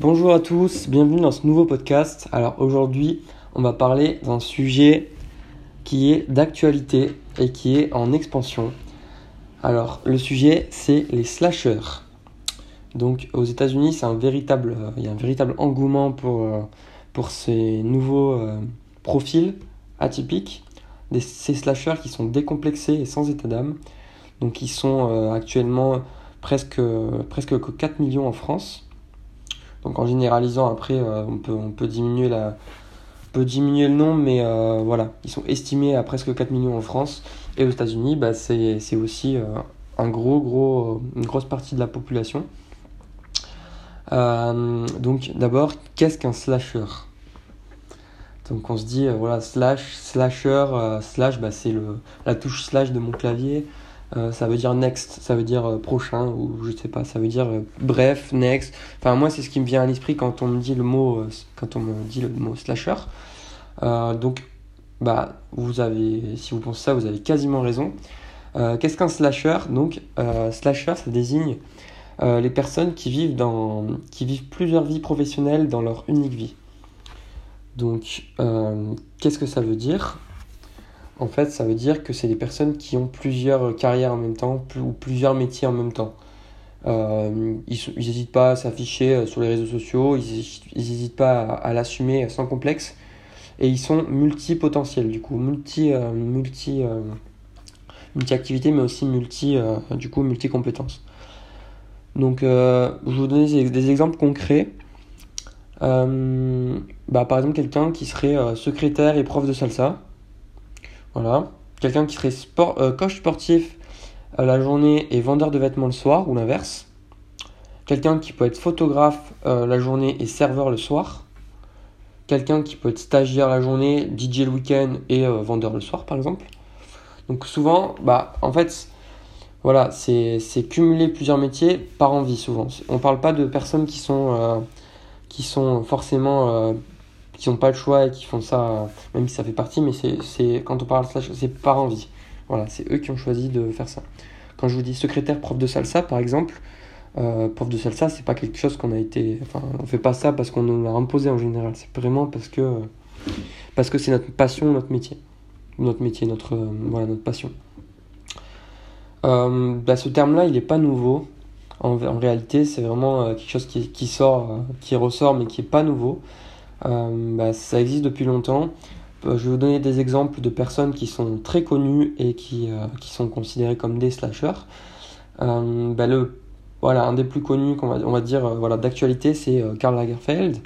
Bonjour à tous, bienvenue dans ce nouveau podcast. Alors aujourd'hui, on va parler d'un sujet qui est d'actualité et qui est en expansion. Alors le sujet, c'est les slashers. Donc aux États-Unis, c'est un véritable, euh, il y a un véritable engouement pour, euh, ces nouveaux euh, profils atypiques, ces slashers qui sont décomplexés et sans état d'âme. Donc ils sont actuellement presque, presque 4 millions en France. Donc en généralisant, après, euh, on, peut, on peut diminuer la, peut diminuer le nombre, mais euh, voilà, ils sont estimés à presque 4 millions en France. Et aux États-Unis, bah, c'est aussi euh, un gros, gros, une grosse partie de la population. donc d'abord, qu'est-ce qu'un slasher? Donc on se dit, voilà, slash, slasher, slash, bah, c'est la touche slash de mon clavier. Euh, ça veut dire next, ça veut dire euh, prochain, ou je sais pas, ça veut dire euh, bref, next. Enfin, moi, c'est ce qui me vient à l'esprit quand on me dit le mot, quand on me dit le mot slasher. donc, bah, vous avez, si vous pensez ça, vous avez quasiment raison. Qu'est-ce qu'un slasher? Donc, slasher, ça désigne les personnes qui vivent, dans, qui vivent plusieurs vies professionnelles dans leur unique vie. Donc, qu'est-ce que ça veut dire? En fait, ça veut dire que c'est des personnes qui ont plusieurs carrières en même temps ou plusieurs métiers en même temps. Euh, ils n'hésitent pas à s'afficher euh, sur les réseaux sociaux, ils n'hésitent pas à, l'assumer sans complexe. Et ils sont multipotentiels, du coup, multi, euh, multi, multi-activités, mais aussi multi, du coup, multi-compétences. Donc, je vais vous donner des, exemples concrets. bah, par exemple, quelqu'un qui serait secrétaire et prof de salsa voilà. Quelqu'un qui serait sport, euh, coach sportif euh, la journée et vendeur de vêtements le soir, ou l'inverse. Quelqu'un qui peut être photographe euh, la journée et serveur le soir. Quelqu'un qui peut être stagiaire la journée, DJ le week-end et vendeur le soir, par exemple. Donc souvent, bah, en fait, voilà, c'est cumuler plusieurs métiers par envie souvent. On ne parle pas de personnes qui sont, qui sont forcément qui n'ont pas le choix et qui font ça, même si ça fait partie, mais c'est quand on parle slash, c'est par envie. Voilà, c'est eux qui ont choisi de faire ça. Quand je vous dis secrétaire prof de salsa, par exemple, euh, prof de salsa, c'est pas quelque chose qu'on a été. Enfin, on fait pas ça parce qu'on nous l'a imposé en général. C'est vraiment parce que parce que c'est notre passion, notre métier, notre métier, notre voilà, notre passion. Euh, bah, ce terme-là, il n'est pas nouveau. En, en réalité, c'est vraiment euh, quelque chose qui, qui sort, qui ressort, mais qui est pas nouveau. Euh, bah, ça existe depuis longtemps. Euh, je vais vous donner des exemples de personnes qui sont très connues et qui, euh, qui sont considérées comme des slashers. Bah, le, voilà, un des plus connus qu'on va, on va dire voilà, d'actualité, c'est Karl Lagerfeld,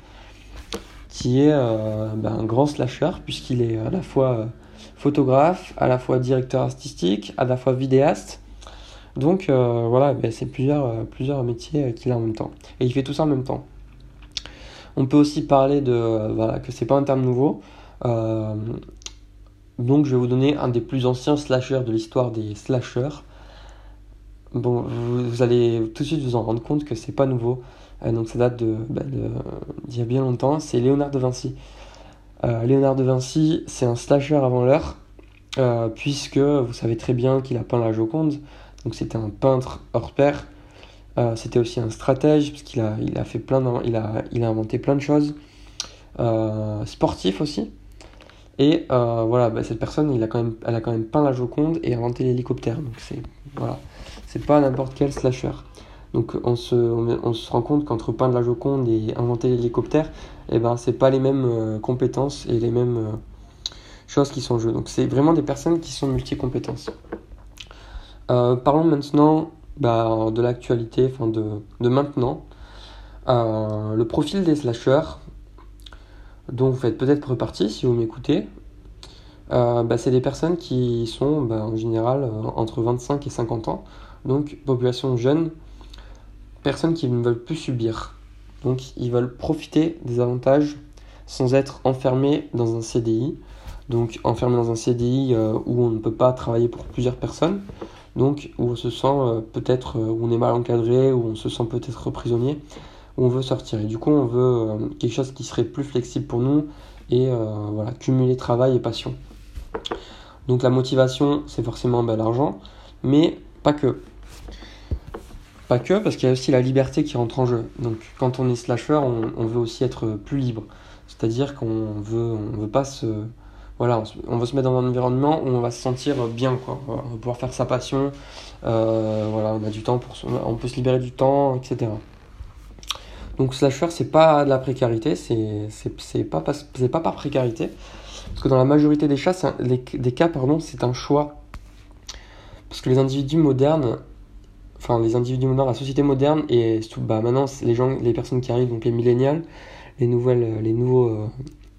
qui est bah, un grand slasher, puisqu'il est à la fois photographe, à la fois directeur artistique, à la fois vidéaste. Donc voilà, c'est plusieurs, plusieurs métiers qu'il a en même temps. Et il fait tout ça en même temps. On peut aussi parler de euh, voilà, que c'est pas un terme nouveau. Euh, donc je vais vous donner un des plus anciens slashers de l'histoire des slashers. Bon, vous, allez tout de suite vous en rendre compte que c'est pas nouveau. Euh, donc ça date bah, d'il y a bien longtemps. C'est Léonard de Vinci. Léonard de Vinci, c'est un slasher avant l'heure, puisque vous savez très bien qu'il a peint la Joconde. Donc c'était un peintre hors pair euh, c'était aussi un stratège parce qu'il a, il a fait plein il a, il a inventé plein de choses. Euh, sportif aussi. Et euh, voilà, bah, cette personne, il a quand même, elle a quand même peint la Joconde et inventé l'hélicoptère. Donc c'est voilà, c'est pas n'importe quel slasher. Donc on se, on, se rend compte qu'entre peindre la Joconde et inventer l'hélicoptère, eh ben c'est pas les mêmes compétences et les mêmes choses qui sont en jeu. Donc c'est vraiment des personnes qui sont multi-compétences. parlons maintenant bah, de l'actualité, enfin de, maintenant. Euh, le profil des slashers, dont vous faites peut-être repartie si vous m'écoutez, euh, bah, c'est des personnes qui sont bah, en général euh, entre 25 et 50 ans, donc population jeune, personnes qui ne veulent plus subir. Donc ils veulent profiter des avantages sans être enfermés dans un CDI. Donc enfermés dans un CDI où on ne peut pas travailler pour plusieurs personnes donc où on se sent euh, peut-être, euh, où on est mal encadré, où on se sent peut-être prisonnier, où on veut sortir. Et du coup, on veut euh, quelque chose qui serait plus flexible pour nous et voilà, cumuler travail et passion. Donc la motivation, c'est forcément bah, l'argent, mais pas que. pas que, parce qu'il y a aussi la liberté qui rentre en jeu. Donc quand on est slasher, on, veut aussi être plus libre. C'est-à-dire qu'on veut, on veut pas se... Voilà, on, veut se mettre dans un environnement où on va se sentir bien, quoi. On va pouvoir faire sa passion, euh, voilà, on a du temps pour... On peut se libérer du temps, etc. Donc slasher, c'est pas de la précarité, c'est pas, pas, par précarité. Parce que dans la majorité des, chats, cas, c'est un choix. Parce que les individus modernes, enfin les individus modernes, la société moderne et bah, maintenant les gens, les personnes qui arrivent, donc les millénials, les nouvelles, les nouveaux, euh,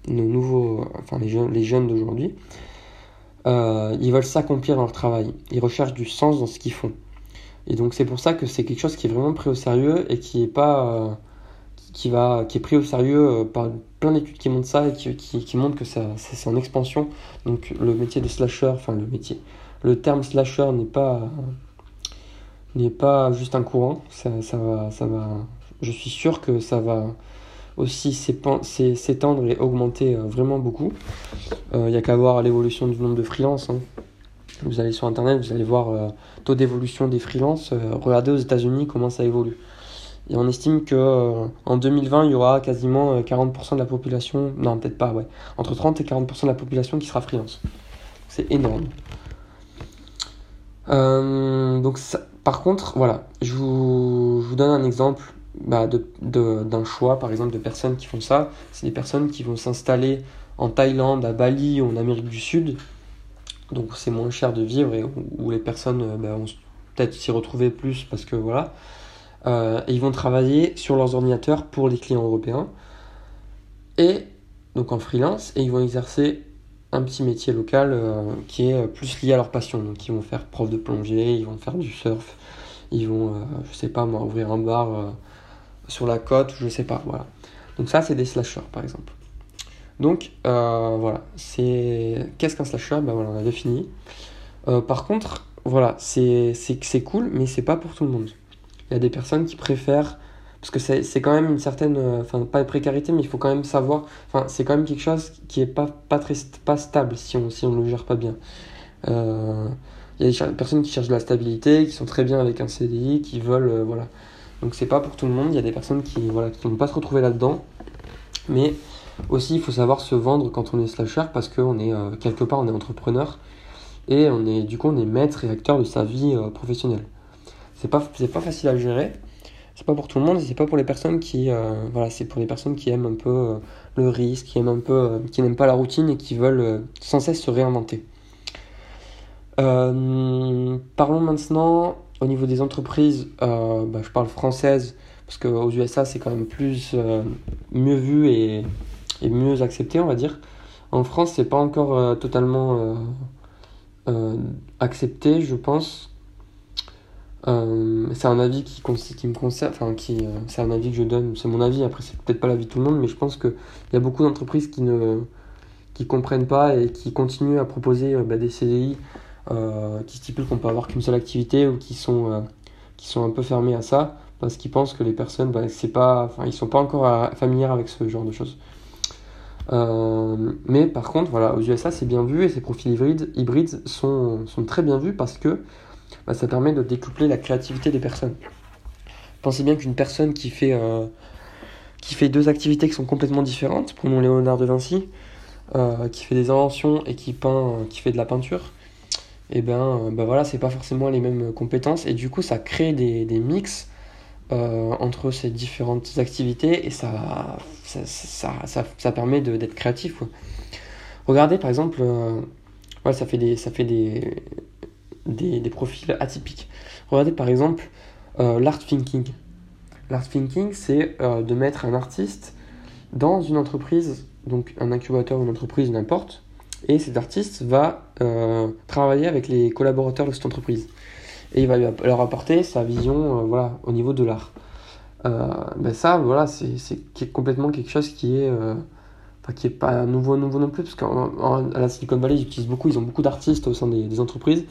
nouveaux, enfin les jeunes, les jeunes d'aujourd'hui, euh, ils veulent s'accomplir dans leur travail. Ils recherchent du sens dans ce qu'ils font. Et donc c'est pour ça que c'est quelque chose qui est vraiment pris au sérieux et qui est pas euh, qui va qui est pris au sérieux par plein d'études qui montrent ça et qui, qui, montrent que c'est en expansion. Donc le métier de slasher, enfin le métier, le terme slasher n'est pas n'est pas juste un courant. Ça, ça, va, ça va, je suis sûr que ça va aussi s'étendre et augmenter euh, vraiment beaucoup. Il euh, n'y a qu'à voir l'évolution du nombre de freelances. Hein. Vous allez sur internet, vous allez voir le euh, taux d'évolution des freelances. regardez aux États-Unis comment ça évolue. Et on estime que en 2020, il y aura quasiment 40% de la population, non peut-être pas, ouais, entre 30 et 40% de la population qui sera freelance. C'est énorme. donc par contre, voilà, je vous donne un exemple bah, d'un de, choix, par exemple, de personnes qui font ça. C'est des personnes qui vont s'installer en Thaïlande, à Bali ou en Amérique du Sud. Donc c'est moins cher de vivre et où, les personnes euh, bah, vont peut-être s'y retrouver plus parce que voilà. Euh, et ils vont travailler sur leurs ordinateurs pour les clients européens. Et donc en freelance, et ils vont exercer un petit métier local euh, qui est plus lié à leur passion. Donc ils vont faire prof de plongée, ils vont faire du surf, ils vont, je sais pas moi, ouvrir un bar sur la côte, je sais pas, voilà. Donc ça, c'est des slashers, par exemple. Donc, euh, voilà, c'est... Qu'est-ce qu'un slasher? Ben voilà, on a défini. Euh, par contre, voilà, c'est, cool, mais c'est pas pour tout le monde. Il y a des personnes qui préfèrent... Parce que c'est, quand même une certaine... Euh, enfin, pas de précarité, mais il faut quand même savoir... Enfin, c'est quand même quelque chose qui est pas, pas, très, pas stable si on si on le gère pas bien. il y a des personnes qui cherchent de la stabilité, qui sont très bien avec un CDI, qui veulent... voilà donc c'est pas pour tout le monde, il y a des personnes qui voilà, qui vont pas se retrouver là-dedans. Mais aussi il faut savoir se vendre quand on est slasher parce qu'on est euh, quelque part on est entrepreneur et on est du coup on est maître et acteur de sa vie euh, professionnelle. C'est pas c'est pas facile à gérer. C'est pas pour tout le monde, c'est pas pour les personnes qui euh, voilà, c'est pour les personnes qui aiment un peu le risque, qui aiment un peu qui n'aiment pas la routine et qui veulent sans cesse se réinventer. parlons maintenant au niveau des entreprises, euh, bah, je parle française parce qu'aux USA c'est quand même plus euh, mieux vu et, et, mieux accepté, on va dire. En France, c'est pas encore euh, totalement accepté, je pense. c'est un avis qui, qui me concerne, enfin qui, c'est un avis que je donne, c'est mon avis. Après, c'est peut-être pas l'avis de tout le monde, mais je pense qu'il y a beaucoup d'entreprises qui ne qui comprennent pas et qui continuent à proposer bah, des CDI qui stipulent qu'on peut avoir qu'une seule activité ou qui sont, euh, qui sont un peu fermés à ça parce qu'ils pensent que les personnes, bah, c'est pas, enfin, ils sont pas encore euh, familiers avec ce genre de choses. mais par contre, voilà, aux USA, c'est bien vu et ces profils hybrides, hybrides sont, sont très bien vus parce que bah, ça permet de découpler la créativité des personnes. Pensez bien qu'une personne qui fait, qui fait deux activités qui sont complètement différentes, prenons Léonard de Vinci, qui fait des inventions et qui peint, qui fait de la peinture, et eh ben, ben voilà, c'est pas forcément les mêmes compétences et du coup ça crée des, des mix euh, entre ces différentes activités et ça, ça, ça, ça, permet d'être créatif. Regardez par exemple, euh, ça fait, des, ça fait des, des, des profils atypiques. Regardez par exemple l'art thinking. L'art thinking, c'est de mettre un artiste dans une entreprise, donc un incubateur ou une entreprise, n'importe, et cet artiste va euh, travailler avec les collaborateurs de cette entreprise. Et il va leur apporter sa vision euh, voilà, au niveau de l'art. Euh, ben ça, voilà, c'est complètement quelque chose qui est, qui est pas nouveau, nouveau non plus, parce qu'à la Silicon Valley, ils utilisent beaucoup, ils ont beaucoup d'artistes au sein des, entreprises.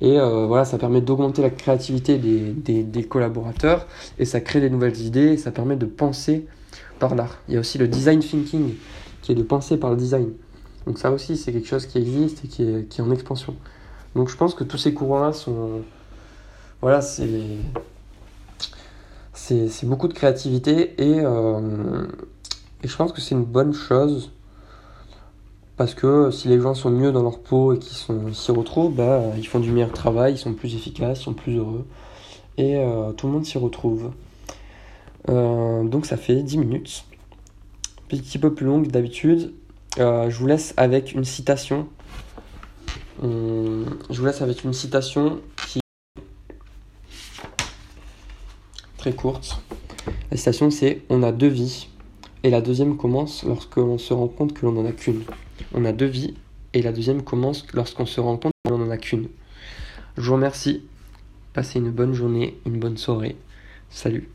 Et voilà, ça permet d'augmenter la créativité des, des, des, collaborateurs, et ça crée des nouvelles idées, et ça permet de penser par l'art. Il y a aussi le design thinking, qui est de penser par le design. Donc ça aussi, c'est quelque chose qui existe et qui est, en expansion. Donc je pense que tous ces courants-là sont... Voilà, c'est... c'est beaucoup de créativité et, et je pense que c'est une bonne chose parce que si les gens sont mieux dans leur peau et qu'ils s'y retrouvent, bah, ils font du meilleur travail, ils sont plus efficaces, ils sont plus heureux. Et euh, tout le monde s'y retrouve. Euh, donc ça fait 10 minutes. Petit peu plus longue d'habitude. Euh, je vous laisse avec une citation. je vous laisse avec une citation qui très courte. La citation c'est On a deux vies. Et la deuxième commence lorsque l'on se rend compte que l'on n'en a qu'une. On a deux vies et la deuxième commence lorsqu'on se rend compte que l'on n'en a qu'une. Je vous remercie. Passez une bonne journée, une bonne soirée. Salut.